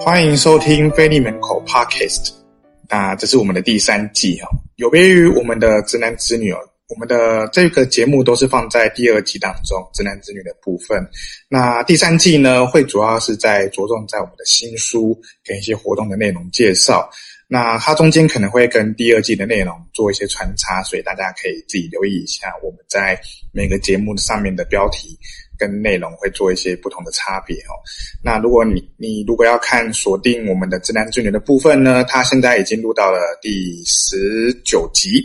欢迎收听腓利门口 Podcast。那这是我们的第三季哈，有别于我们的直男直女哦，我们的这个节目都是放在第二季当中直男直女的部分。那第三季呢，会主要是在着重在我们的新书跟一些活动的内容介绍。那它中间可能会跟第二季的内容做一些穿插，所以大家可以自己留意一下我们在每个节目上面的标题。跟内容会做一些不同的差别哦。那如果你你如果要看锁定我们的直男直女的部分呢，它现在已经录到了第十九集。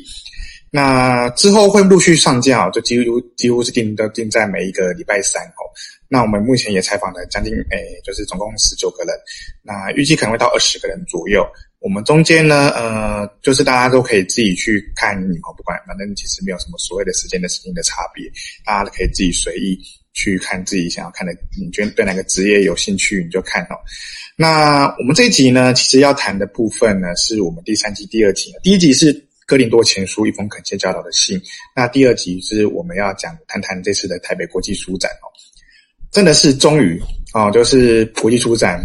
那之后会陆续上架哦，就几乎几乎是定都定在每一个礼拜三哦。那我们目前也采访了将近诶，就是总共十九个人。那预计可能会到二十个人左右。我们中间呢，呃，就是大家都可以自己去看你哦，不管反正其实没有什么所谓的时间的时间的差别，大家可以自己随意。去看自己想要看的，你觉得对哪个职业有兴趣，你就看哦。那我们这一集呢，其实要谈的部分呢，是我们第三季第二集。第一集是哥林多前书一封恳切教导的信，那第二集是我们要讲谈谈这次的台北国际书展哦。真的是终于哦，就是国际书展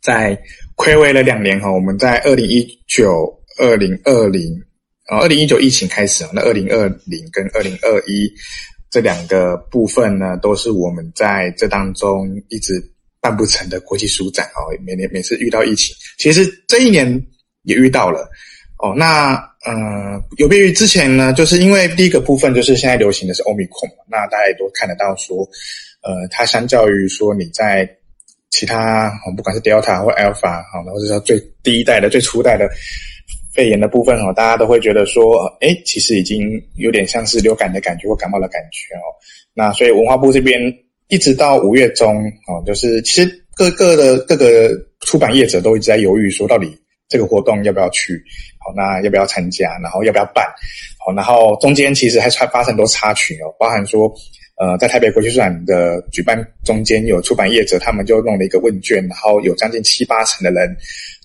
在睽违了两年哈，我们在二零一九、二零二零啊，二零一九疫情开始，那二零二零跟二零二一。这两个部分呢，都是我们在这当中一直办不成的国际书展哦。每年每次遇到疫情，其实这一年也遇到了哦。那呃，有别于之前呢，就是因为第一个部分就是现在流行的是欧米孔，那大家也都看得到说，呃，它相较于说你在其他不管是 Delta 或 Alpha 好，或者说最第一代的最初代的。肺炎的部分哦，大家都会觉得说，诶，其实已经有点像是流感的感觉或感冒的感觉哦。那所以文化部这边一直到五月中哦，就是其实各个的各个出版业者都一直在犹豫，说到底这个活动要不要去，好，那要不要参加，然后要不要办，好，然后中间其实还发生很多插曲哦，包含说，呃，在台北国际书展的举办中间有出版业者，他们就弄了一个问卷，然后有将近七八成的人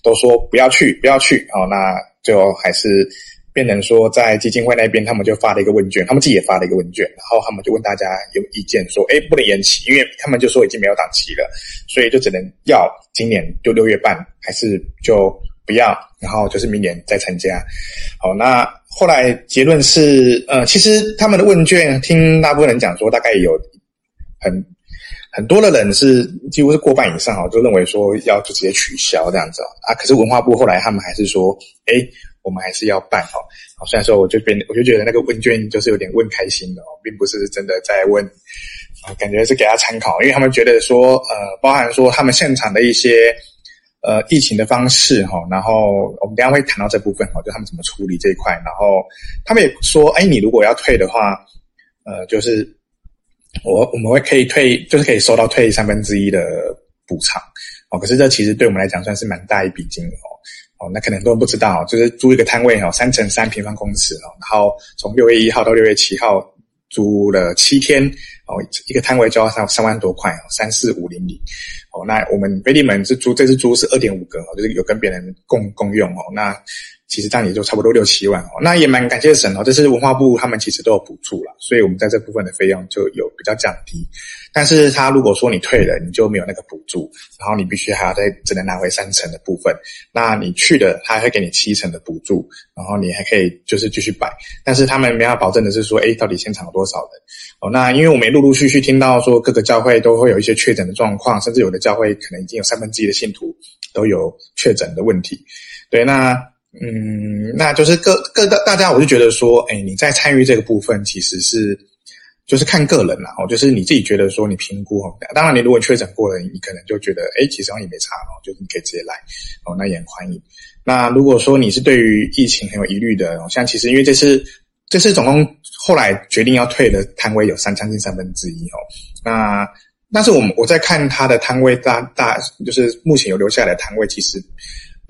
都说不要去，不要去，好，那。最后还是变成说，在基金会那边，他们就发了一个问卷，他们自己也发了一个问卷，然后他们就问大家有意见，说，哎，不能延期，因为他们就说已经没有档期了，所以就只能要今年就六月半，还是就不要，然后就是明年再参加。好，那后来结论是，呃，其实他们的问卷听大部分人讲说，大概有很。很多的人是几乎是过半以上啊，就认为说要就直接取消这样子啊。可是文化部后来他们还是说，哎，我们还是要办哦。虽然说我就变，我就觉得那个问卷就是有点问开心的哦，并不是真的在问啊，感觉是给他参考，因为他们觉得说，呃，包含说他们现场的一些呃疫情的方式哈，然后我们等一下会谈到这部分哈，就他们怎么处理这一块，然后他们也说，哎，你如果要退的话，呃，就是。我我们会可以退，就是可以收到退三分之一的补偿哦。可是这其实对我们来讲算是蛮大一笔金额哦。哦，那可能很多人不知道，就是租一个摊位哦，三乘三平方公尺哦，然后从六月一号到六月七号租了七天哦，一个摊位就要三三万多块哦，三四五零零哦。那我们腓利门是租，这次租是二点五个哦，就是有跟别人共共用哦。那其实这样也就差不多六七万哦，那也蛮感谢神哦，这是文化部他们其实都有补助了，所以我们在这部分的费用就有比较降低。但是他如果说你退了，你就没有那个补助，然后你必须还要再只能拿回三成的部分。那你去的他还会给你七成的补助，然后你还可以就是继续摆。但是他们没法保证的是说，诶，到底现场有多少人哦？那因为我们陆陆续续听到说各个教会都会有一些确诊的状况，甚至有的教会可能已经有三分之一的信徒都有确诊的问题。对，那。嗯，那就是各各大大家，我就觉得说，哎，你在参与这个部分，其实是就是看个人啦，哦，就是你自己觉得说你评估哦，当然你如果确诊过了，你可能就觉得，哎，其实也没差哦，就是你可以直接来，哦，那也很欢迎。那如果说你是对于疫情很有疑虑的，像其实因为这次这次总共后来决定要退的摊位有三将近三分之一哦，那但是我们我在看他的摊位大大，就是目前有留下来的摊位，其实。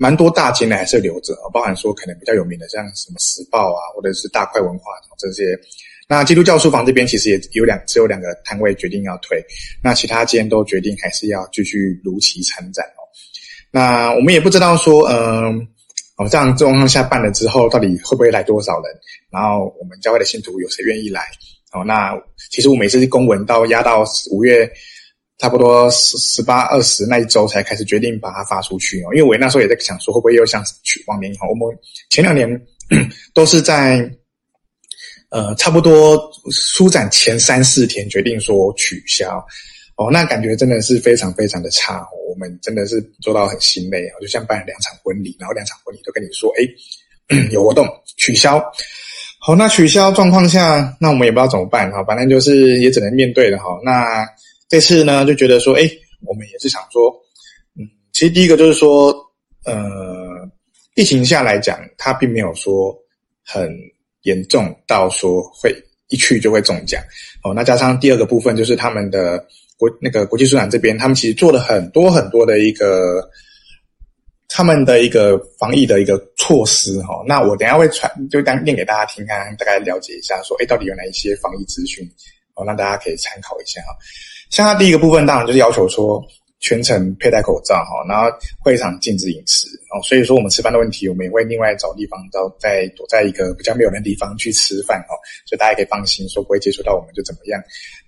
蛮多大间的还是留着，包含说可能比较有名的，像什么时报啊，或者是大块文化这些。那基督教书房这边其实也有两，只有两个摊位决定要退，那其他间都决定还是要继续如期参展哦。那我们也不知道说，嗯，哦，这样状况下办了之后，到底会不会来多少人？然后我们教会的信徒有谁愿意来？哦，那其实我每次公文到压到五月。差不多十十八二十那一周才开始决定把它发出去哦，因为我那时候也在想说，会不会又像去往年一样，我们前两年 都是在呃差不多书展前三四天决定说取消哦，那感觉真的是非常非常的差哦，我们真的是做到很心累，就像办两场婚礼，然后两场婚礼都跟你说，哎，有活动取消，好，那取消状况下，那我们也不知道怎么办哈，反正就是也只能面对了哈，那。这次呢，就觉得说，哎，我们也是想说，嗯，其实第一个就是说，呃，疫情下来讲，它并没有说很严重到说会一去就会中奖哦。那加上第二个部分，就是他们的国那个国际书展这边，他们其实做了很多很多的一个他们的一个防疫的一个措施哈。那我等下会传，就当念给大家听，看大概了解一下，说，哎，到底有哪一些防疫资讯哦，让大家可以参考一下哈。像他第一个部分，当然就是要求说全程佩戴口罩哈，然后会场禁止饮食哦。所以说我们吃饭的问题，我们也会另外找地方，到在躲在一个比较没有人的地方去吃饭哦。所以大家可以放心，说不会接触到我们就怎么样。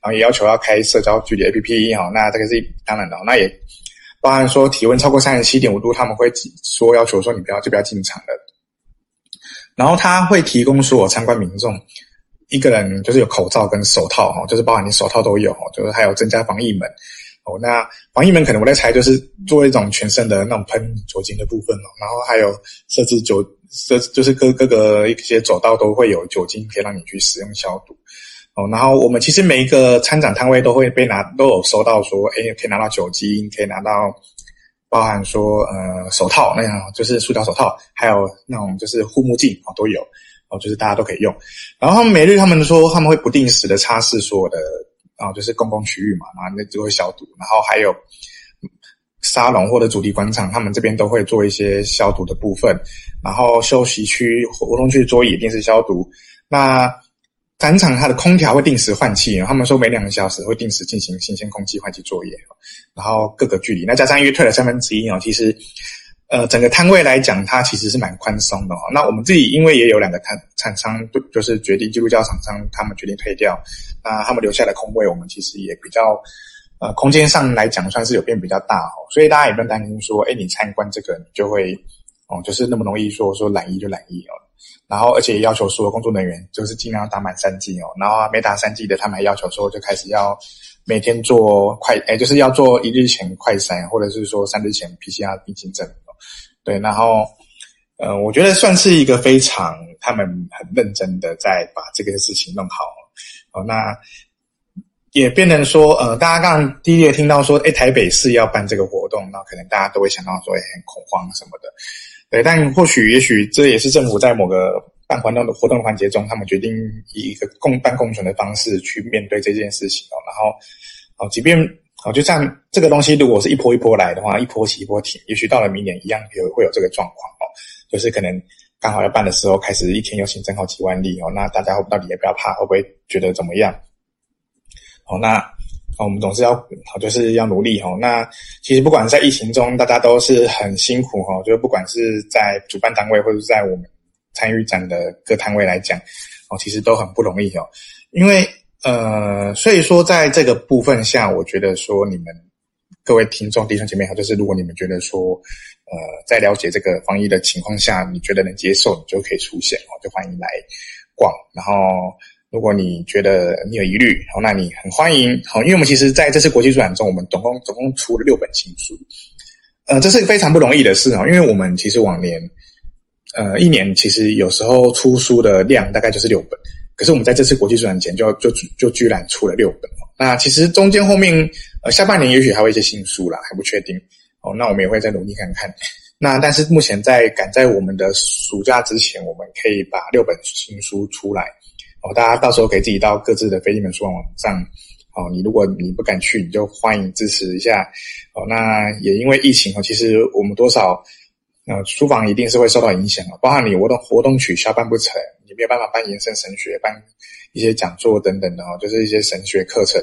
然后也要求要开社交距离 APP 哈，那这个是当然的。那也包含说体温超过三十七点五度，他们会说要求说你不要就不要进场了。然后他会提供所有参观民众。一个人就是有口罩跟手套哈，就是包含你手套都有，就是还有增加防疫门哦。那防疫门可能我在猜，就是做一种全身的那种喷酒精的部分哦。然后还有设置酒，设就是各各个一些走道都会有酒精可以让你去使用消毒哦。然后我们其实每一个参展摊位都会被拿都有收到说，诶可以拿到酒精，可以拿到包含说呃手套那样，就是塑胶手套，还有那种就是护目镜哦都有。哦，就是大家都可以用，然后他们每日他们说他们会不定时的擦拭所有的啊，就是公共区域嘛，然后那就会消毒，然后还有沙龙或者主题广场，他们这边都会做一些消毒的部分，然后休息区、活动区桌椅定时消毒。那展场它的空调会定时换气，他们说每两个小时会定时进行新鲜空气换气作业，然后各个距离，那加上因为退了三分之一哦，其实。呃，整个摊位来讲，它其实是蛮宽松的哦。那我们自己因为也有两个摊厂商，就是决定基督教厂商，他们决定退掉，那他们留下的空位，我们其实也比较，呃，空间上来讲算是有变比较大哦。所以大家也不用担心说，哎，你参观这个你就会，哦，就是那么容易说说染疫就染疫哦。然后而且要求所有工作人员就是尽量打满三剂哦。然后没打三剂的，他们还要求说就开始要每天做快，哎，就是要做一日前快筛，或者是说三日前 PCR 阴性证。对，然后，呃，我觉得算是一个非常他们很认真的在把这个事情弄好，哦，那也变成说，呃，大家刚刚第一个听到说，哎，台北市要办这个活动，那可能大家都会想到说，哎很恐慌什么的，对，但或许也许这也是政府在某个办活动的活动环节中，他们决定以一个共办共存的方式去面对这件事情哦，然后，哦，即便。好，就像这个东西，如果是一波一波来的话，一波起一波停，也许到了明年一样有会有这个状况哦。就是可能刚好要办的时候，开始一天又新增好几万例哦。那大家到底也不要怕，会不会觉得怎么样？好，那我们总是要好，就是要努力哦。那其实不管在疫情中，大家都是很辛苦哈。就是不管是在主办单位，或者是在我们参与展的各摊位来讲，哦，其实都很不容易哦，因为。呃，所以说，在这个部分下，我觉得说你们各位听众弟兄姐妹好，就是如果你们觉得说，呃，在了解这个防疫的情况下，你觉得能接受，你就可以出现哦，就欢迎来逛。然后，如果你觉得你有疑虑，好，那你很欢迎。好，因为我们其实在这次国际书展中，我们总共总共出了六本新书，呃，这是非常不容易的事啊，因为我们其实往年，呃，一年其实有时候出书的量大概就是六本。可是我们在这次国际书展前就就就居然出了六本哦，那其实中间后面呃下半年也许还会一些新书啦，还不确定哦。那我们也会再努力看看。那但是目前在赶在我们的暑假之前，我们可以把六本新书出来哦。大家到时候可以自己到各自的飞利门书网网站哦。你如果你不敢去，你就欢迎支持一下哦。那也因为疫情哦，其实我们多少呃书房一定是会受到影响哦，包含你活动活动取消办不成。也没有办法办延伸神学，办一些讲座等等的哦，就是一些神学课程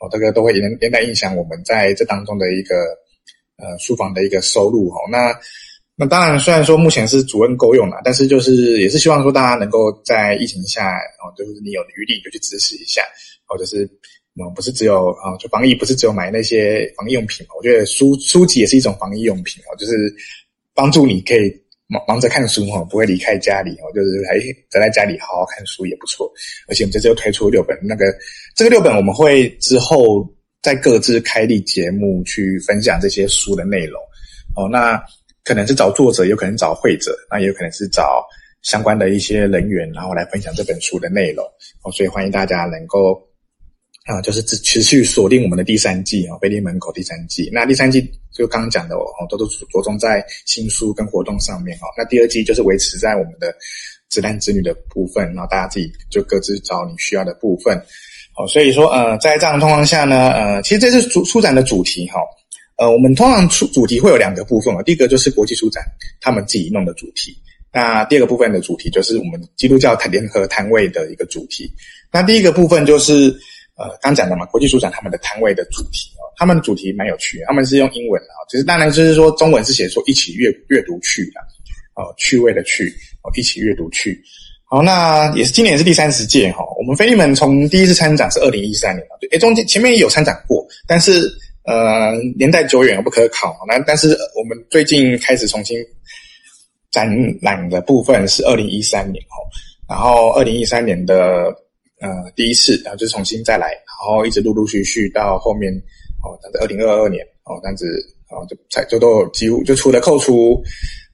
哦，这个都会连连带影响我们在这当中的一个呃书房的一个收入哈。那那当然，虽然说目前是主任够用了，但是就是也是希望说大家能够在疫情下哦，就是你有余力就去支持一下，或者是嗯，不是只有啊，就防疫不是只有买那些防疫用品，我觉得书书籍也是一种防疫用品哦，就是帮助你可以忙忙着看书哈，不会离开家里哦，就是还宅在家里好好看书也不错。而且我们这次又推出六本，那个这个六本我们会之后再各自开立节目去分享这些书的内容哦。那可能是找作者，有可能找会者，那也有可能是找相关的一些人员，然后来分享这本书的内容哦。所以欢迎大家能够。啊，就是持持续锁定我们的第三季啊，腓利门口第三季。那第三季就刚刚讲的哦，都都着重在新书跟活动上面哈。那第二季就是维持在我们的子男子女的部分，然后大家自己就各自找你需要的部分。好，所以说呃，在这样的状况下呢，呃，其实这是主书展的主题哈。呃，我们通常出主题会有两个部分啊，第一个就是国际书展他们自己弄的主题，那第二个部分的主题就是我们基督教联合摊位的一个主题。那第一个部分就是。呃，刚讲的嘛，国际书展他们的摊位的主题哦，他们的主题蛮有趣，他们是用英文的啊，其实当然就是说中文是写说一起阅阅读去的，哦，趣味的趣，哦，一起阅读去。好，那也是今年是第三十届哈，我们飞利门从第一次参展是二零一三年啊，对，诶，中间前面也有参展过，但是呃年代久远不可考，那但是我们最近开始重新展览的部分是二零一三年哈，然后二零一三年的。呃，第一次，然后就重新再来，然后一直陆陆续续到后面，哦，但是二零二二年，哦，这样子，哦，就才就都有几乎就除了扣除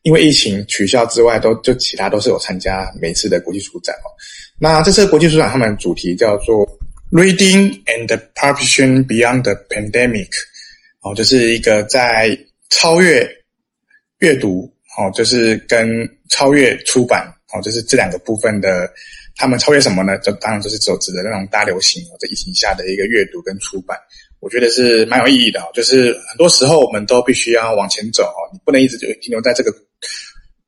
因为疫情取消之外，都就其他都是有参加每次的国际书展哦。那这次国际书展他们主题叫做 Reading and Publishing Beyond the Pandemic，哦，就是一个在超越阅读，哦，就是跟超越出版，哦，就是这两个部分的。他们超越什么呢？就当然就是走指的那种大流行或者疫情下的一个阅读跟出版，我觉得是蛮有意义的。就是很多时候我们都必须要往前走，你不能一直就停留在这个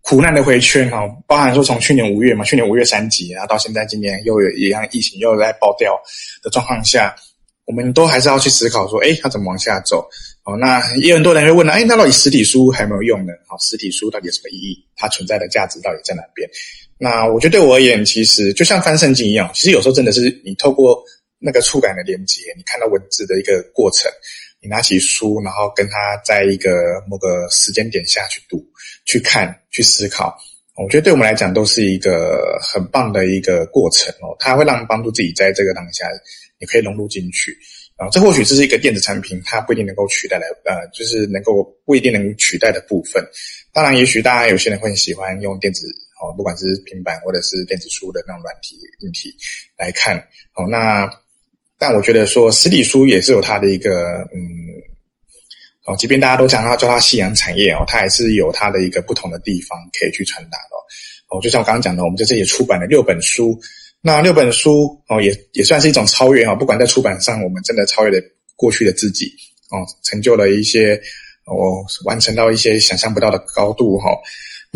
苦难的回圈哈。包含说从去年五月嘛，去年五月三级，然后到现在今年又有一样疫情又在爆掉的状况下，我们都还是要去思考说，诶，它怎么往下走？哦，那也有很多人会问了，诶，那到底实体书还没有用呢？好，实体书到底有什么意义？它存在的价值到底在哪边？那我觉得对我而言，其实就像翻圣经一样，其实有时候真的是你透过那个触感的连接，你看到文字的一个过程，你拿起书，然后跟它在一个某个时间点下去读、去看、去思考，我觉得对我们来讲都是一个很棒的一个过程哦。它会让帮助自己在这个当下，你可以融入进去啊。这或许这是一个电子产品，它不一定能够取代来，呃，就是能够不一定能取代的部分。当然，也许大家有些人会喜欢用电子。哦，不管是平板或者是电子书的那种软体硬体来看，哦，那但我觉得说实体书也是有它的一个嗯，哦，即便大家都讲它叫它夕阳产业哦，它还是有它的一个不同的地方可以去传达的哦。就像我刚刚讲的，我们在这里出版了六本书，那六本书哦也也算是一种超越哈，不管在出版上，我们真的超越了过去的自己哦，成就了一些哦，完成到一些想象不到的高度哈。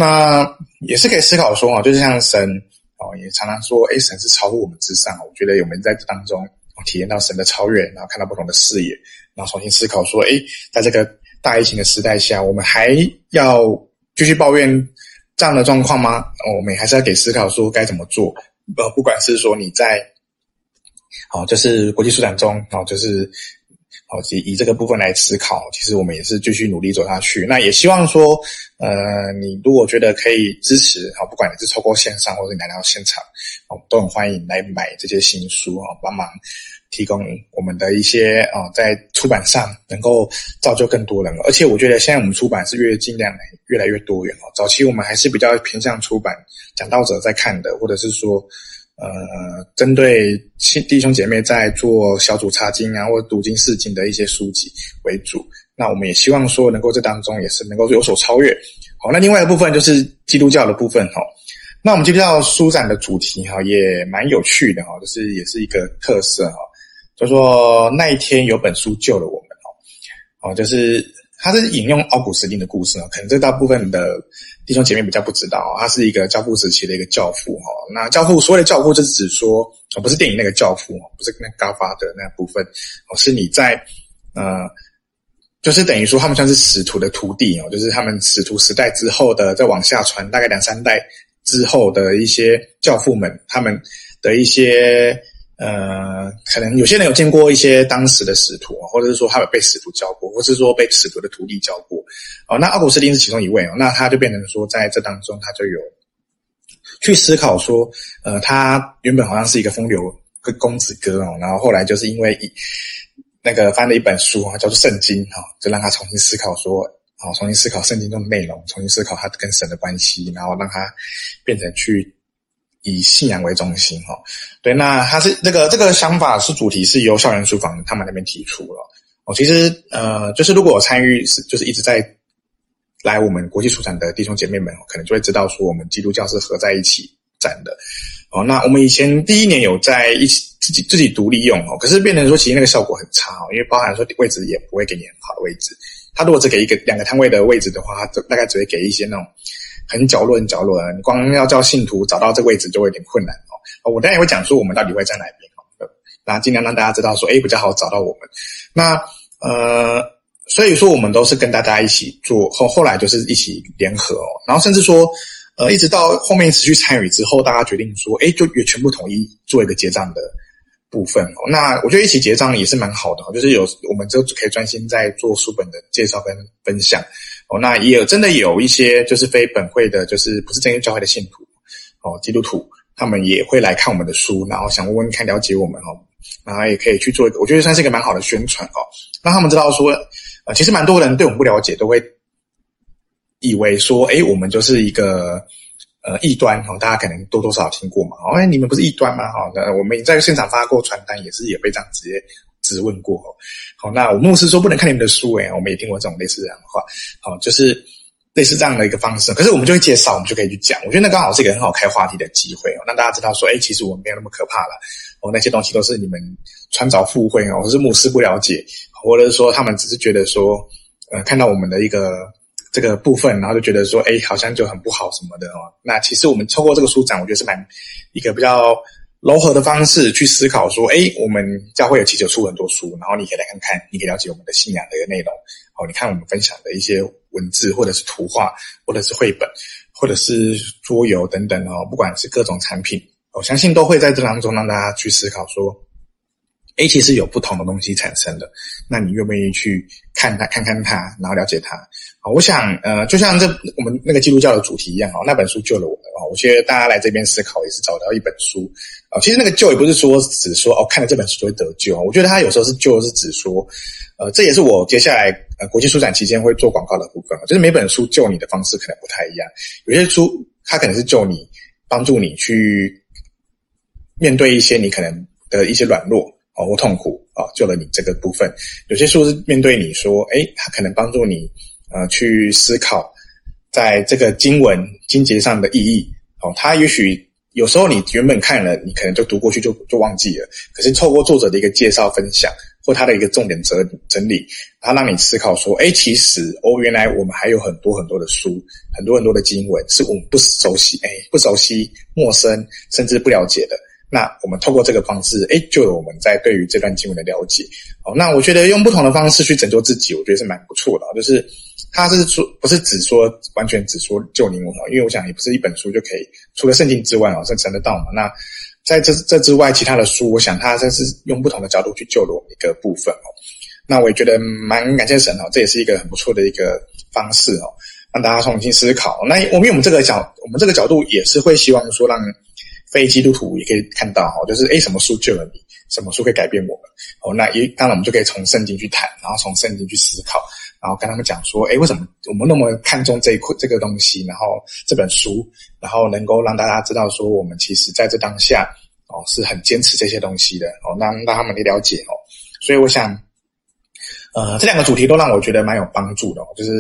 那也是可以思考说啊，就是像神哦，也常常说，诶，神是超乎我们之上。我觉得我们在这当中体验到神的超越，然后看到不同的视野，然后重新思考说，诶，在这个大疫情的时代下，我们还要继续抱怨这样的状况吗？我们还是要给思考说该怎么做。呃，不管是说你在，哦，就是国际书展中，哦，就是。好，以以这个部分来思考，其实我们也是继续努力走下去。那也希望说，呃，你如果觉得可以支持，好，不管你是透过线上或者你来到现场，哦，都很欢迎来买这些新书啊，帮忙提供我们的一些啊，在出版上能够造就更多人。而且我觉得现在我们出版是越尽量越来越多元哦。早期我们还是比较偏向出版讲道者在看的，或者是说。呃，针对亲弟兄姐妹在做小组查经啊，或者读经释经的一些书籍为主。那我们也希望说，能够这当中也是能够有所超越。好，那另外一部分就是基督教的部分哈。那我们基督教书展的主题哈，也蛮有趣的哈，就是也是一个特色哈，就说那一天有本书救了我们哦，哦，就是。他是引用奥古斯丁的故事啊，可能这大部分的弟兄姐妹比较不知道，他是一个教父时期的一个教父哈。那教父所谓的教父，就是指说，哦不是电影那个教父哦，不是那个 Godfather 的那部分，哦，是你在呃，就是等于说他们算是使徒的徒弟哦，就是他们使徒时代之后的再往下传，大概两三代之后的一些教父们，他们的一些呃，可能有些人有见过一些当时的使徒，或者是说他有被使徒教过，或是说被使徒的徒弟教过。哦，那奥古斯丁是其中一位哦，那他就变成说，在这当中他就有去思考说，呃，他原本好像是一个风流个公子哥哦，然后后来就是因为一那个翻了一本书啊，叫做《圣经》哈，就让他重新思考说，哦，重新思考圣经中的内容，重新思考他跟神的关系，然后让他变成去以信仰为中心哈。对，那他是这个这个想法是主题是由校园书房他们那边提出了哦。其实呃，就是如果我参与是就是一直在。来我们国际书展的弟兄姐妹们，可能就会知道说，我们基督教是合在一起展的哦。那我们以前第一年有在一起自己自己独立用哦，可是变成说，其实那个效果很差哦，因为包含说位置也不会给你很好的位置。他如果只给一个两个摊位的位置的话，他大概只会给一些那种很角落、很角落的，你光要叫信徒找到这位置就会有点困难。我当然也会讲说，我们到底会在哪边哦，然后尽量让大家知道说，哎，比较好找到我们。那呃。所以说，我们都是跟大家一起做，后后来就是一起联合哦，然后甚至说，呃，一直到后面持续参与之后，大家决定说，诶，就也全部统一做一个结账的部分哦。那我觉得一起结账也是蛮好的，就是有我们就可以专心在做书本的介绍跟分享哦。那也有真的有一些就是非本会的，就是不是正教会的信徒哦，基督徒，他们也会来看我们的书，然后想问问看了解我们哦，然后也可以去做一个，我觉得算是一个蛮好的宣传哦，让他们知道说。其实蛮多人对我们不了解，都会以为说，哎，我们就是一个呃异端哦。大家可能多多少少听过嘛，哦，哎，你们不是异端吗？哈，那我们在现场发过传单，也是也被这样直接质问过。好，那我牧师说不能看你们的书，哎，我们也听过这种类似这样的话。好，就是类似这样的一个方式。可是我们就会介绍，我们就可以去讲。我觉得那刚好是一个很好开话题的机会哦，让大家知道说，哎，其实我们没有那么可怕了。哦，那些东西都是你们穿凿附会哦，或是牧师不了解。或者是说，他们只是觉得说，呃，看到我们的一个这个部分，然后就觉得说，哎，好像就很不好什么的哦。那其实我们透过这个书展，我觉得是蛮一个比较柔和的方式去思考说，哎，我们教会有其实出很多书，然后你可以来看看，你可以了解我们的信仰的一个内容。哦，你看我们分享的一些文字，或者是图画，或者是绘本，或者是桌游等等哦，不管是各种产品，我相信都会在这当中让大家去思考说。A 其实有不同的东西产生的，那你愿不愿意去看它、看看它，然后了解它？好，我想，呃，就像这我们那个基督教的主题一样，哦，那本书救了我们哦。我觉得大家来这边思考也是找到一本书啊。其实那个救也不是说只说哦，看了这本书就会得救。我觉得它有时候是救，是指说，呃，这也是我接下来呃国际书展期间会做广告的部分。就是每本书救你的方式可能不太一样，有些书它可能是救你，帮助你去面对一些你可能的一些软弱。或痛苦啊，救了你这个部分。有些书是面对你说，诶，它可能帮助你，呃，去思考在这个经文经节上的意义。哦，它也许有时候你原本看了，你可能就读过去就就忘记了。可是透过作者的一个介绍分享，或他的一个重点整整理，他让你思考说，诶，其实哦，原来我们还有很多很多的书，很多很多的经文是我们不熟悉，诶，不熟悉、陌生，甚至不了解的。那我们透过这个方式，诶，就有我们在对于这段经文的了解。哦，那我觉得用不同的方式去拯救自己，我觉得是蛮不错的。就是他是说，不是只说完全只说救你我，因为我想也不是一本书就可以，除了圣经之外哦，是神的道嘛。那在这这之外，其他的书，我想他这是用不同的角度去救了我们一个部分哦。那我也觉得蛮感谢神哦，这也是一个很不错的一个方式哦，让大家重新思考。那我们我们这个角，我们这个角度也是会希望说让。非基督徒也可以看到哈，就是诶，什么书救了你？什么书可以改变我们？哦，那一当然我们就可以从圣经去谈，然后从圣经去思考，然后跟他们讲说，诶，为什么我们那么看重这一块这个东西？然后这本书，然后能够让大家知道说，我们其实在这当下哦是很坚持这些东西的哦，让让他们去了解哦。所以我想，呃，这两个主题都让我觉得蛮有帮助的，就是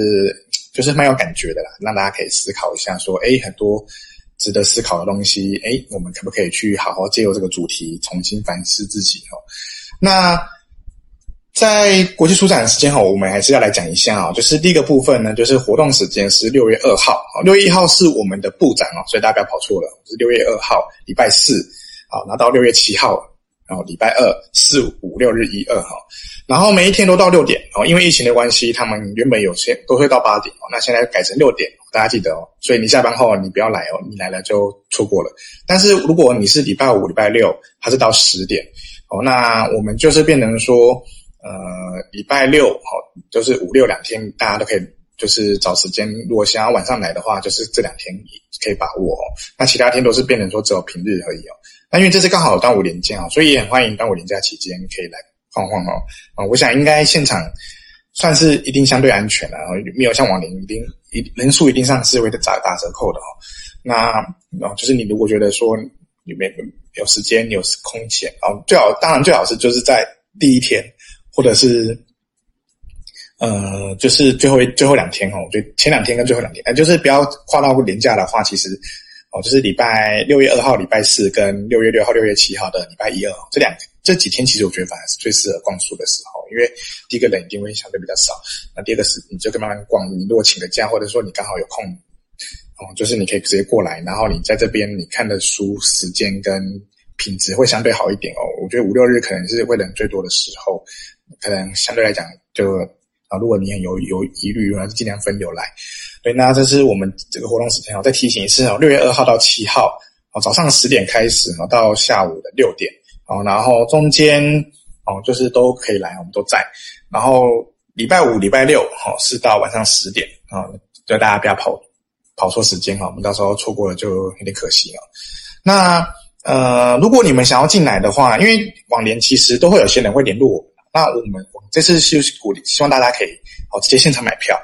就是蛮有感觉的啦，让大家可以思考一下说，诶，很多。值得思考的东西，哎，我们可不可以去好好借由这个主题重新反思自己？哦，那在国际书展的时间哈，我们还是要来讲一下啊，就是第一个部分呢，就是活动时间是六月二号，六月一号是我们的布展哦，所以大家不要跑错了，是六月二号礼拜四，好，拿到六月七号，然后礼拜二、四、五、六日一二哈，然后每一天都到六点哦，因为疫情的关系，他们原本有些都会到八点哦，那现在改成六点，大家记得哦。所以你下班后你不要来哦，你来了就错过了。但是如果你是礼拜五、礼拜六，它是到十点哦，那我们就是变成说，呃，礼拜六哦，就是五六两天，大家都可以就是找时间。如果想要晚上来的话，就是这两天可以把握哦。那其他天都是变成说只有平日而已哦。那因为这次刚好端午连假，所以也很欢迎端午连假期间可以来晃晃哦。啊，我想应该现场算是一定相对安全了，没有像往年一定一人数一定上是会打打折扣的哦。那哦，就是你如果觉得说你没有时间，有空闲，最好当然最好是就是在第一天或者是呃，就是最后最后两天哦，就前两天跟最后两天，就是不要跨到连假的话，其实。哦，就是礼拜六月二号、礼拜四跟六月六号、六月七号的礼拜一、二这两这几天，其实我觉得反而是最适合逛书的时候，因为第一个人一定会相对比较少，那第二个是你就可以慢慢逛。你如果请个假，或者说你刚好有空，哦，就是你可以直接过来，然后你在这边你看的书时间跟品质会相对好一点哦。我觉得五六日可能是会人最多的时候，可能相对来讲就啊，如果你很有有疑虑，那就尽量分流来。对，那这是我们这个活动时间哦，再提醒一次哦，六月二号到七号哦，早上十点开始哦，到下午的六点哦，然后中间哦，就是都可以来，我们都在。然后礼拜五、礼拜六哦，是到晚上十点啊，所以大家不要跑跑错时间哈，我们到时候错过了就有点可惜了。那呃，如果你们想要进来的话，因为往年其实都会有些人会联络我们，那我们我这次是鼓励，希望大家可以哦直接现场买票。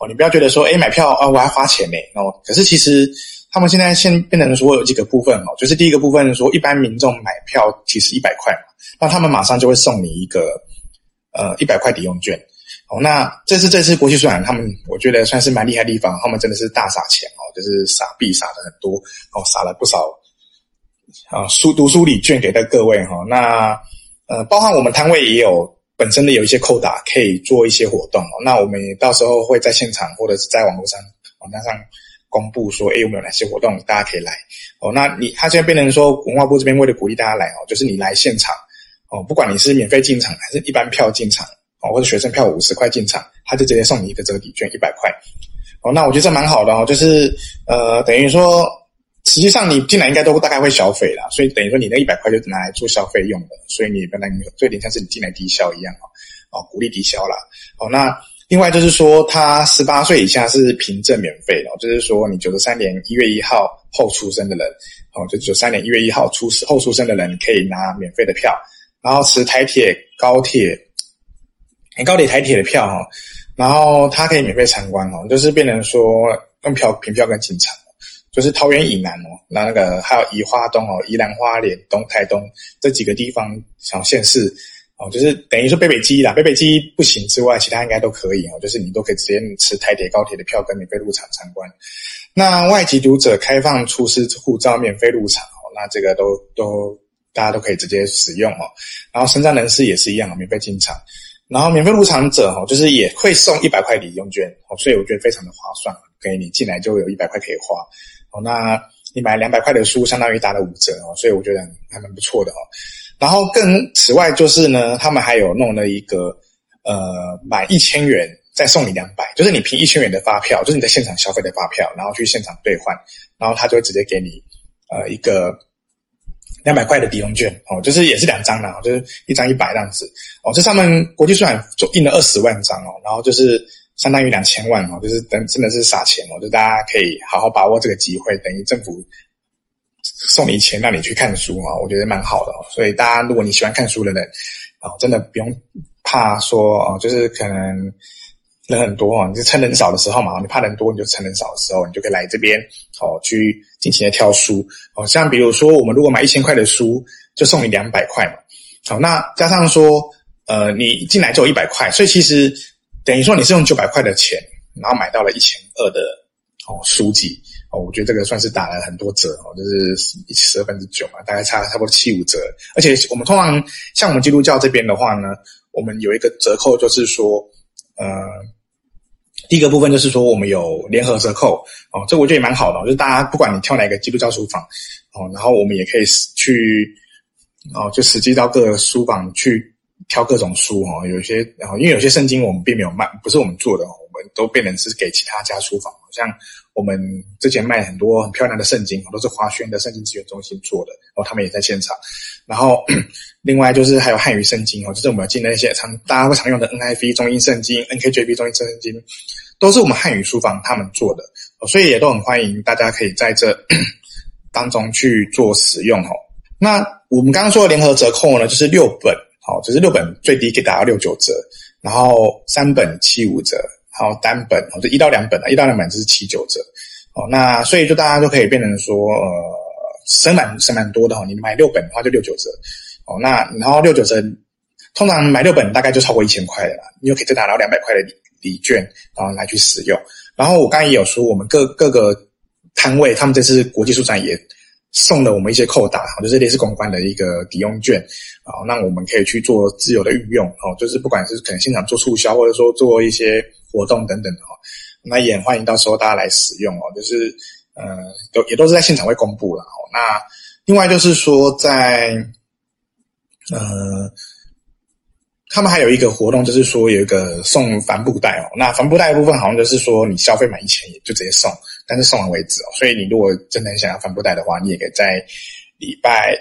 哦，你不要觉得说，诶买票啊，我还花钱呢。哦，可是其实他们现在现变成说有几个部分哦，就是第一个部分说，一般民众买票其实一百块嘛，那他们马上就会送你一个呃一百块抵用券。哦，那这次这次国际书展，他们我觉得算是蛮厉害的地方，他们真的是大撒钱哦，就是撒币撒的很多哦，撒了不少啊书读书礼券给到各位哈。那呃，包含我们摊位也有。本身的有一些扣打可以做一些活动哦，那我们也到时候会在现场或者是在网络上网站上公布说，诶，我们有哪些活动，大家可以来哦。那你他现在变成说，文化部这边为了鼓励大家来哦，就是你来现场哦，不管你是免费进场还是一般票进场哦，或者学生票五十块进场，他就直接送你一个折抵券一百块哦。那我觉得这蛮好的哦，就是呃，等于说。实际上你进来应该都大概会消费啦，所以等于说你那一百块就拿来做消费用的，所以你本来你有点像是你进来抵消一样哦，哦，鼓励抵消啦。哦，那另外就是说，他十八岁以下是凭证免费的，就是说你九十三年一月一号后出生的人，哦，就九三年一月一号出后出生的人可以拿免费的票，然后持台铁、高铁，高铁、台铁的票哈，然后他可以免费参观哦，就是变成说用票凭票跟进场。就是桃园以南哦，那那个还有宜花东哦，宜兰花莲东台东这几个地方小县市哦，就是等于说北北基啦，北北基不行之外，其他应该都可以哦，就是你都可以直接持台铁高铁的票跟免费入场参观。那外籍读者开放出示护照免费入场哦，那这个都都大家都可以直接使用哦。然后身障人士也是一样，免费进场。然后免费入场者哦，就是也会送一百块抵用券哦，所以我觉得非常的划算，给你进来就有一百块可以花。哦，那你买两百块的书，相当于打了五折哦，所以我觉得还蛮不错的哦。然后更此外就是呢，他们还有弄了一个呃，满一千元再送你两百，就是你凭一千元的发票，就是你在现场消费的发票，然后去现场兑换，然后他就会直接给你呃一个两百块的抵用券哦，就是也是两张的，就是一张一百这样子哦。这上面国际书展就印了二十万张哦，然后就是。相当于两千万哦，就是等真的是撒钱哦，就大家可以好好把握这个机会，等于政府送你钱让你去看书啊，我觉得蛮好的哦。所以大家如果你喜欢看书的人啊，真的不用怕说哦，就是可能人很多哦，你就趁人少的时候嘛，你怕人多你就趁人少的时候，你就可以来这边哦去尽情的挑书哦。像比如说我们如果买一千块的书，就送你两百块嘛。好，那加上说呃你进来就有一百块，所以其实。等于说你是用九百块的钱，然后买到了一千二的哦书籍哦，我觉得这个算是打了很多折哦，就是十二分之九嘛，大概差差不多七五折。而且我们通常像我们基督教这边的话呢，我们有一个折扣，就是说，呃，第一个部分就是说我们有联合折扣哦，这我觉得也蛮好的，就是大家不管你挑哪个基督教书坊哦，然后我们也可以去哦，就实际到各个书房去挑各种书哈，有些然后因为有些圣经我们并没有卖，不是我们做的，我们都变成是给其他家书房，像我们之前卖很多很漂亮的圣经，都是华轩的圣经资源中心做的，然后他们也在现场。然后 另外就是还有汉语圣经哦，就是我们进的一些常大家会常用的 NIV 中英圣经、NKJV 中英圣经，都是我们汉语书房他们做的，所以也都很欢迎大家可以在这 当中去做使用哦。那我们刚刚说的联合折扣呢，就是六本，哦，就是六本最低可以打到六九折，然后三本七五折，然后单本哦，就一到两本啊，一到两本就是七九折，哦，那所以就大家都可以变成说，呃，省蛮省蛮多的哈，你买六本的话就六九折，哦，那然后六九折，通常买六本大概就超过一千块了，你就可以再打到两百块的礼礼券，然后来去使用。然后我刚才也有说，我们各各个摊位，他们这次国际书展也。送了我们一些扣打，就是类似公关的一个抵用券，啊，那我们可以去做自由的运用，哦，就是不管是可能现场做促销，或者说做一些活动等等的，哦，那也欢迎到时候大家来使用哦，就是呃，都也都是在现场会公布了，哦，那另外就是说在呃。他们还有一个活动，就是说有一个送帆布袋哦。那帆布袋的部分好像就是说你消费满一千也就直接送，但是送完为止哦。所以你如果真的很想要帆布袋的话，你也可以在礼拜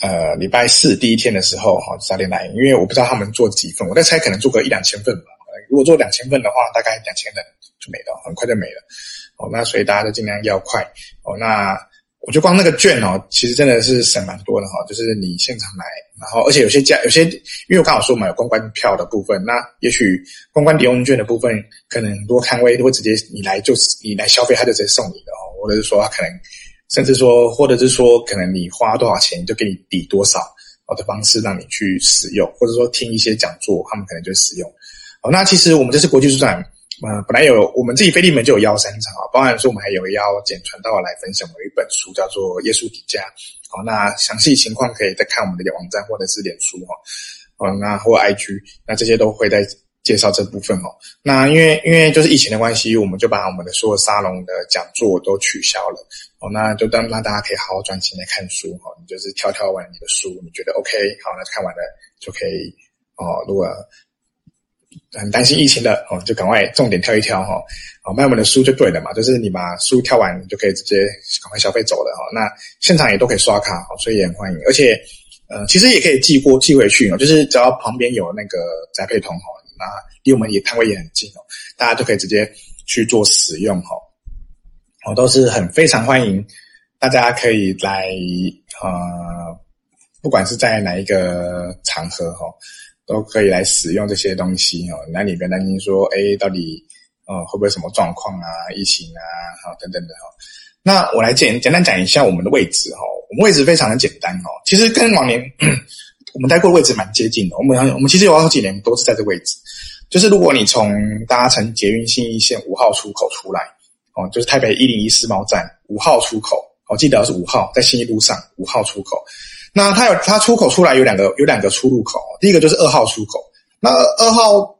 呃礼拜四第一天的时候哈早点来，因为我不知道他们做几份，我在猜可能做个一两千份吧。如果做两千份的话，大概两千人就没了，很快就没了哦。那所以大家就尽量要快哦。那。我觉得光那个券哦，其实真的是省蛮多的哈。就是你现场买，然后而且有些价，有些因为我刚好说嘛，有公关票的部分，那也许公关抵用券的部分，可能很多摊位都会直接你来就是你来消费，他就直接送你的哦，或者是说他可能甚至说，或者是说可能你花多少钱就给你抵多少哦的方式让你去使用，或者说听一些讲座，他们可能就使用。哦，那其实我们这次国际书展。呃，本来有我们自己腓利门就有邀三场啊，包含说我们还有邀简传道来分享我们一本书，叫做《耶稣底价》。好，那详细情况可以再看我们的网站或者是脸书哈，哦，那或 IG，那这些都会在介绍这部分哦。那因为因为就是疫情的关系，我们就把我们的所有沙龙的讲座都取消了哦，那就当让大家可以好好专心来看书哈。你就是挑挑完你的书，你觉得 OK，好，那看完了就可以哦。如果很担心疫情的哦，就赶快重点挑一挑哈，哦，卖我们的书就对了嘛，就是你把书挑完，你就可以直接赶快消费走了哈。那现场也都可以刷卡哦，所以也很欢迎。而且，呃，其实也可以寄过寄回去哦，就是只要旁边有那个宅配通哈，那离我们也摊位也很近哦，大家就可以直接去做使用哈。我，都是很非常欢迎，大家可以来呃，不管是在哪一个场合哈。都可以来使用这些东西哦，那你别担心说，哎，到底呃会不会什么状况啊，疫情啊，好等等的哈。那我来简简单讲一下我们的位置哈，我们位置非常的简单哦，其实跟往年 我们待过的位置蛮接近的。我们我们其实有好几年都是在这位置，就是如果你从搭乘捷运信义线五号出口出来哦，就是台北一零一世贸站五号出口，我记得是五号，在信义路上五号出口。那它有它出口出来有两个有两个出入口，第一个就是二号出口，那二号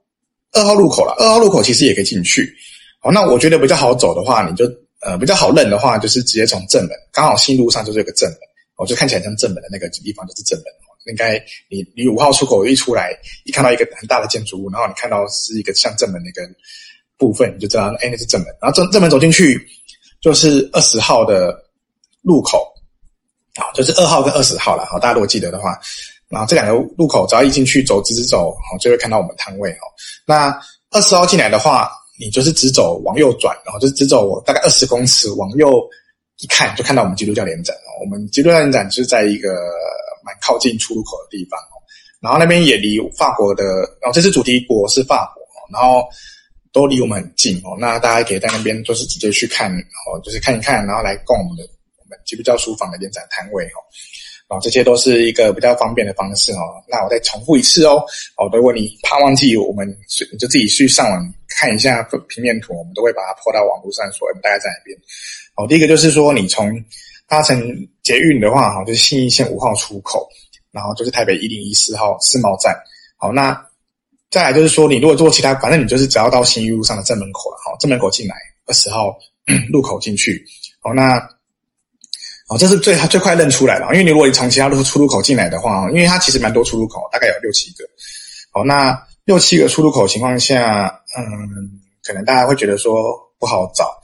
二号入口了，二号入口其实也可以进去。好，那我觉得比较好走的话，你就呃比较好认的话，就是直接从正门，刚好新路上就是有个正门，我就看起来像正门的那个地方就是正门。应该你你五号出口一出来，一看到一个很大的建筑物，然后你看到是一个像正门那个部分，你就知道哎那是正门。然后正正门走进去就是二十号的入口。就是二号跟二十号了。好，大家如果记得的话，然后这两个路口只要一进去走直直走，好，就会看到我们摊位哦。那二十号进来的话，你就是直走往右转，然后就是直走大概二十公尺往右一看，就看到我们基督教联展哦。我们基督教联展就是在一个蛮靠近出入口的地方哦。然后那边也离法国的，然后这次主题国是法国，然后都离我们很近哦。那大家可以在那边就是直接去看，哦，就是看一看，然后来逛我们的。基督教书房的联展摊位哈，啊，这些都是一个比较方便的方式哦。那我再重复一次哦，哦，如果你怕忘记，我们你就自己去上网看一下平面图，我们都会把它铺到网络上，说我们大概在哪边。哦，第一个就是说，你从搭乘捷运的话，哈，就是信义线五号出口，然后就是台北一零一四号世贸站。好，那再来就是说，你如果坐其他，反正你就是只要到信义路上的正门口了，哈，正门口进来二十号 路口进去。好，那。哦，这是最他最快认出来的，因为你如果你从其他路出入口进来的话，因为它其实蛮多出入口，大概有六七个。好，那六七个出入口情况下，嗯，可能大家会觉得说不好找。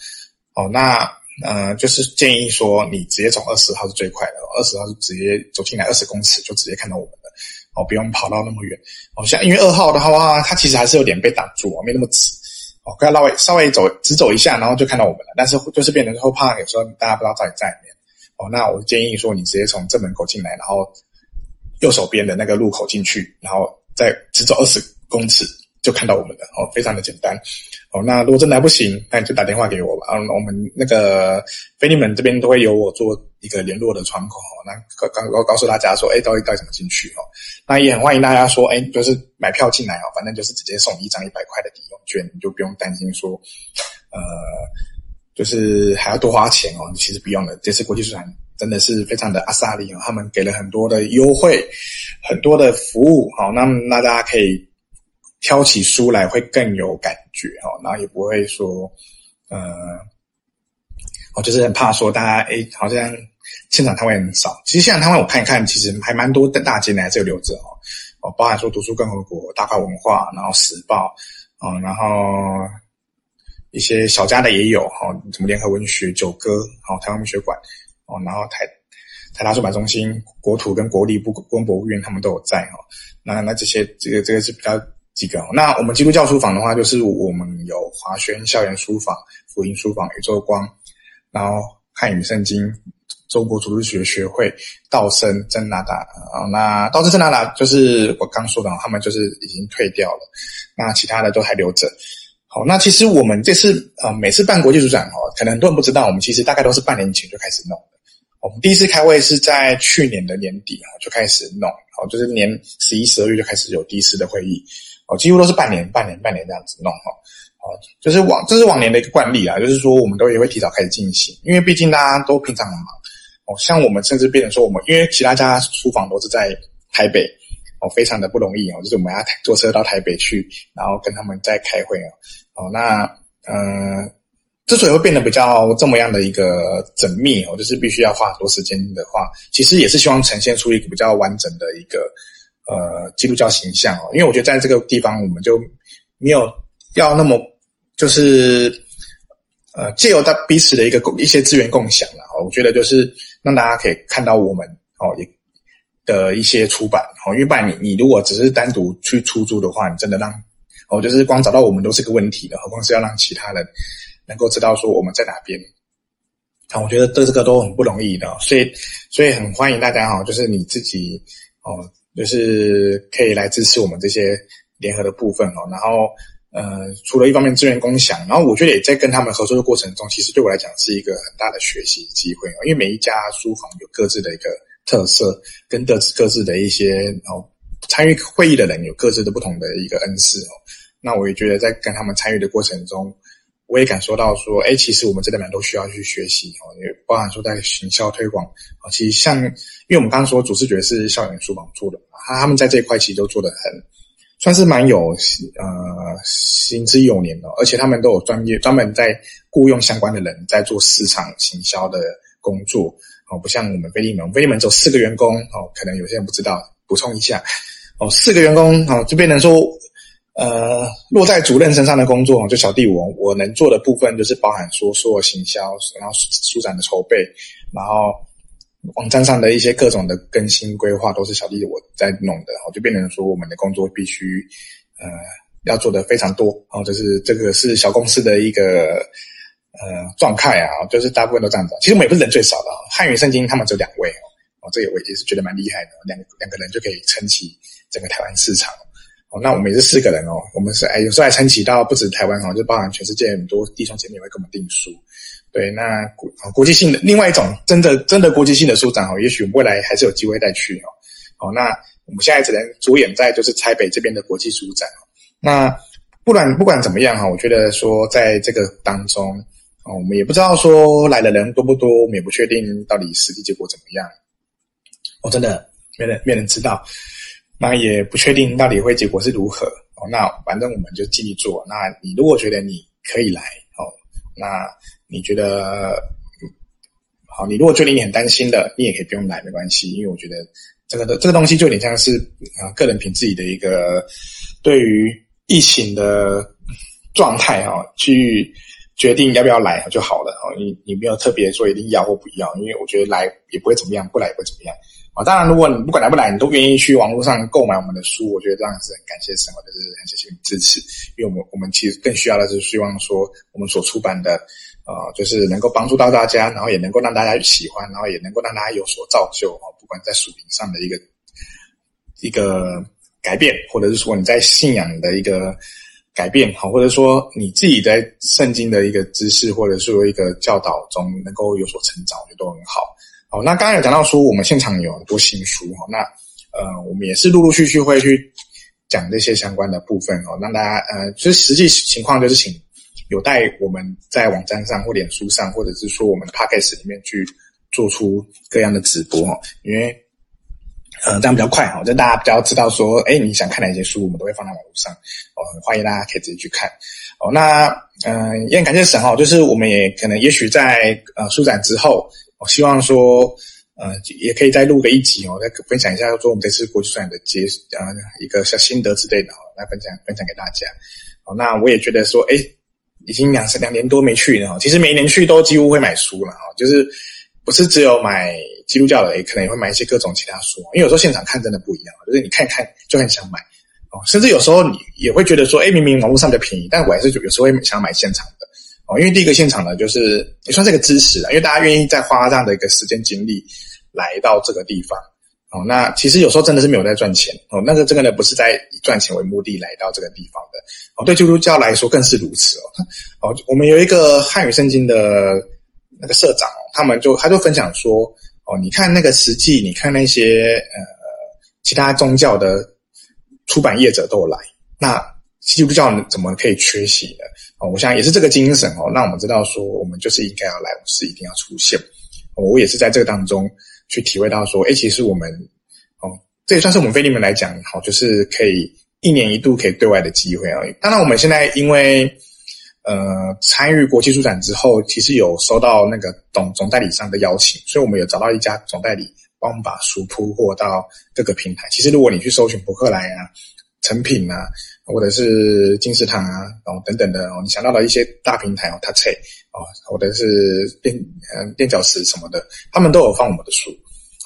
哦，那呃，就是建议说你直接从二十号是最快的，二十号是直接走进来二十公尺就直接看到我们的，哦，不用跑到那么远。哦，像因为二号的话，它其实还是有点被挡住，没那么直。哦，可以稍微稍微走直走一下，然后就看到我们了。但是就是变成后怕有时候大家不知道到底在里面。哦，那我建议说你直接从正门口进来，然后右手边的那个路口进去，然后再直走二十公尺就看到我们了。哦，非常的简单。哦，那如果真的不行，那你就打电话给我吧。嗯，我们那个腓利门这边都会有我做一个联络的窗口。那刚刚告诉大家说，哎，到底到底怎么进去？哦，那也很欢迎大家说，哎，就是买票进来哦，反正就是直接送一张一百块的抵用券，你就不用担心说，呃，就是还要多花钱哦。其实不用的，这次国际书展真的是非常的阿萨利哦，他们给了很多的优惠，很多的服务。好，那那大家可以。挑起书来会更有感觉哦，然后也不会说，呃，我就是很怕说大家诶，好像现场摊位很少。其实现场摊位我看一看，其实还蛮多的大间的还是有留着哦，哦，包含说读书共和国、大块文化，然后时报，哦，然后一些小家的也有哈，什么联合文学、九歌，哦，台湾文学馆，哦，然后台台大出版中心、国土跟国立部公博物院他们都有在哈，那那这些这个这个是比较。几个？那我们基督教书房的话，就是我们有华轩校园书房、福音书房、宇宙光，然后汉语圣经、中国主日学学会、道生、真拿达啊。那道生、真拿达就是我刚说的，他们就是已经退掉了。那其他的都还留着。好，那其实我们这次呃，每次办国际主展哦，可能很多人不知道，我们其实大概都是半年前就开始弄的。我们第一次开会是在去年的年底啊，就开始弄，好，就是年十一、十二月就开始有第一次的会议。哦，几乎都是半年、半年、半年这样子弄哈，哦，就是往这是往年的一个惯例啊，就是说我们都也会提早开始进行，因为毕竟大家都平常很忙，哦，像我们甚至变成说我们，因为其他家书房都是在台北，哦，非常的不容易哦，就是我们要坐车到台北去，然后跟他们在开会哦，哦，那呃，之所以会变得比较这么样的一个缜密哦，就是必须要花很多时间的话，其实也是希望呈现出一个比较完整的一个。呃，基督教形象哦，因为我觉得在这个地方，我们就没有要那么就是呃，借由到彼此的一个共一些资源共享了哦。我觉得就是让大家可以看到我们哦，也的一些出版哦，因为不然你你如果只是单独去出租的话，你真的让哦，就是光找到我们都是个问题的，何况是要让其他人能够知道说我们在哪边。啊，我觉得这这个都很不容易的，所以所以很欢迎大家哈，就是你自己哦。就是可以来支持我们这些联合的部分哦，然后呃，除了一方面资源共享，然后我觉得也在跟他们合作的过程中，其实对我来讲是一个很大的学习机会哦，因为每一家书房有各自的一个特色，跟各自各自的一些哦，参与会议的人有各自的不同的一个恩赐哦，那我也觉得在跟他们参与的过程中。我也感受到说，哎，其实我们这边蛮都需要去学习哦，也包含说在行销推广啊。其实像，因为我们刚刚说主视觉是校园书房做的，他他们在这一块其实都做得很，算是蛮有呃行之有年的，而且他们都有专业专门在雇佣相关的人在做市场行销的工作哦，不像我们飞利门，飞利门只有四个员工哦，可能有些人不知道，补充一下哦，四个员工哦，就变成说。呃，落在主任身上的工作，就小弟我我能做的部分，就是包含说所有行销，然后书展的筹备，然后网站上的一些各种的更新规划，都是小弟我在弄的。哦，就变成说我们的工作必须呃要做的非常多。哦，就是这个是小公司的一个呃状态啊，就是大部分都这样子。其实我们也不是人最少的，汉语圣经他们只有两位，这个我也是觉得蛮厉害的，两两个人就可以撑起整个台湾市场。哦，那我们也是四个人哦，我们是哎，有时候还撑起到不止台湾哦，就包含全世界很多弟兄姐妹会跟我们订书。对，那国国际性的另外一种真的真的国际性的书展哦，也许未来还是有机会再去哦。好，那我们现在只能着眼在就是台北这边的国际书展哦。那不管不管怎么样哈，我觉得说在这个当中哦，我们也不知道说来的人多不多，我们也不确定到底实际结果怎么样。我，真的没人没人知道。那也不确定到底会结果是如何哦。那反正我们就尽力做。那你如果觉得你可以来哦，那你觉得好，你如果觉得你很担心的，你也可以不用来，没关系，因为我觉得这个的这个东西就有点像是啊，个人凭自己的一个对于疫情的状态哈，去决定要不要来就好了。你你没有特别说一定要或不要，因为我觉得来也不会怎么样，不来也不会怎么样。啊，当然，如果你不管来不来，你都愿意去网络上购买我们的书，我觉得这样是很感谢神，就是很谢谢你支持。因为我们我们其实更需要的是希望说，我们所出版的，呃，就是能够帮助到大家，然后也能够让大家喜欢，然后也能够让大家有所造就啊，不管在属灵上的一个一个改变，或者是说你在信仰的一个改变，好，或者说你自己在圣经的一个知识，或者是说一个教导中能够有所成长，我觉得都很好。好，那刚刚有讲到说，我们现场有很多新书哈，那呃，我们也是陆陆续续会去讲这些相关的部分哦，让大家呃，其实实际情况就是请有待我们在网站上或脸书上，或者是说我们的 Podcast 里面去做出各样的直播哈，因为呃这样比较快哈，就大家比较知道说，哎，你想看哪些书，我们都会放在网络上哦，欢迎大家可以直接去看哦。那嗯、也很感谢神哦，就是我们也可能也许在呃书展之后。我希望说，呃，也可以再录个一集哦，再分享一下说我们这次国际书展的结呃一个小心得之类的哦，来分享分享给大家。好，那我也觉得说，哎，已经两两年多没去了，其实每一年去都几乎会买书了哈，就是不是只有买基督教的，也可能也会买一些各种其他书，因为有时候现场看真的不一样，就是你看一看就很想买哦，甚至有时候你也会觉得说，哎，明明网络上比较便宜，但我还是有时候会想买现场的。哦，因为第一个现场呢，就是也算是一个支持啊，因为大家愿意再花这样的一个时间精力来到这个地方。哦，那其实有时候真的是没有在赚钱哦，那个这个呢不是在以赚钱为目的来到这个地方的。哦，对基督教来说更是如此哦。哦，我们有一个汉语圣经的那个社长，他们就他就分享说，哦，你看那个实际，你看那些呃其他宗教的出版业者都有来，那基督教怎么可以缺席呢？哦，我想也是这个精神哦，让我们知道说，我们就是应该要来，我是一定要出现。我也是在这个当中去体会到说，哎，其实我们哦，这也算是我们腓利门来讲，好，就是可以一年一度可以对外的机会而已。当然，我们现在因为呃参与国际书展之后，其实有收到那个总总代理商的邀请，所以我们有找到一家总代理，帮我们把书铺货到各个平台。其实如果你去搜寻博客来啊、成品啊。或者是金石堂啊，哦等等的，你想到的一些大平台哦，它切哦，或者是垫呃垫脚石什么的，他们都有放我们的书。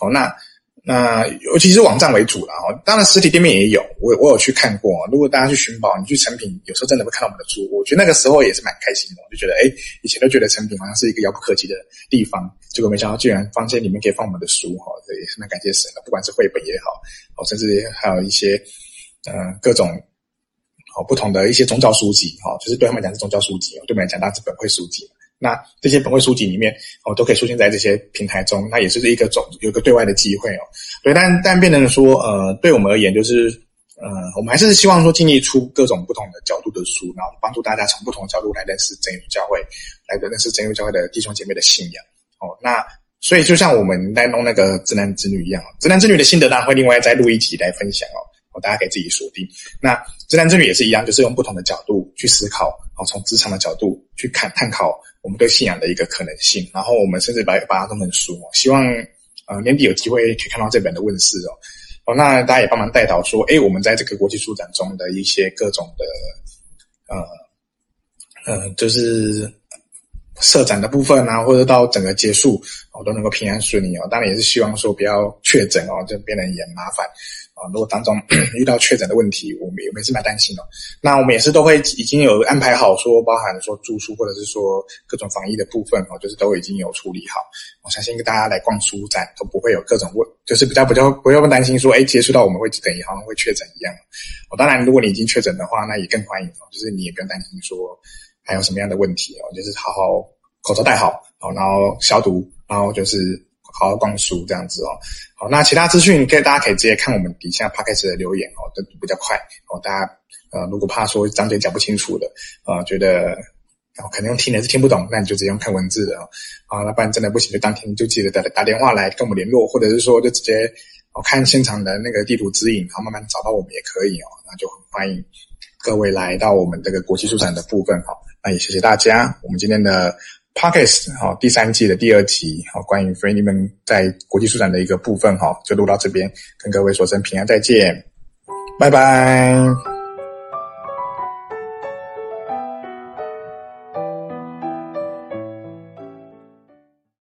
哦，那那尤其是网站为主了哦，当然实体店面也有，我我有去看过。如果大家去寻宝，你去成品，有时候真的会看到我们的书。我觉得那个时候也是蛮开心的，我就觉得哎，以前都觉得成品好像是一个遥不可及的地方，结果没想到居然房间里面可以放我们的书哈，这也是蛮感谢神的。不管是绘本也好，哦，甚至还有一些呃各种。哦，不同的一些宗教书籍，哈，就是对他们讲是宗教书籍，对我们来讲那是本会书籍。那这些本位书籍里面，哦，都可以出现在这些平台中，那也是一个总有一个对外的机会哦。对，但但变成说，呃，对我们而言，就是，呃，我们还是希望说，尽力出各种不同的角度的书，然后帮助大家从不同的角度来认识真耶稣教会，来认识真耶稣教会的弟兄姐妹的信仰。哦，那所以就像我们在弄那个直男直女一样，直男直女的心得当然会另外再录一集来分享哦。哦，大家可以自己锁定。那直男直女也是一样，就是用不同的角度去思考，哦，从职场的角度去看探讨我们对信仰的一个可能性。然后我们甚至把把它当成书，希望呃年底有机会可以看到这本的问世哦。哦，那大家也帮忙带导说，诶，我们在这个国际书展中的一些各种的呃呃，就是设展的部分啊，或者到整个结束哦，都能够平安顺利哦。当然也是希望说不要确诊哦，就变得也麻烦。啊，如果当中 遇到确诊的问题，我们也也是蛮担心的。那我们也是都会已经有安排好，说包含说住宿或者是说各种防疫的部分哦，就是都已经有处理好。我相信跟大家来逛书展都不会有各种问，就是比较比较不要担心说，哎，接触到我们会等于好像会确诊一样。哦，当然，如果你已经确诊的话，那也更欢迎哦，就是你也不用担心说还有什么样的问题哦，就是好好口罩戴好，然后消毒，然后就是。好好逛书这样子哦，好，那其他资讯可以大家可以直接看我们底下 Podcast 的留言哦，都比较快哦。大家呃，如果怕说张嘴讲不清楚的啊、呃，觉得哦可能用听的是听不懂，那你就直接用看文字的哦。啊，那不然真的不行，就当天就记得打打电话来跟我们联络，或者是说就直接哦看现场的那个地图指引，然后慢慢找到我们也可以哦。那就很欢迎各位来到我们这个国际书展的部分哈。那也谢谢大家，我们今天的 Podcast 哈第三季的第二集哈，关于 Freedman 在国际书展的一个部分哈，就录到这边，跟各位说声平安再见，拜拜。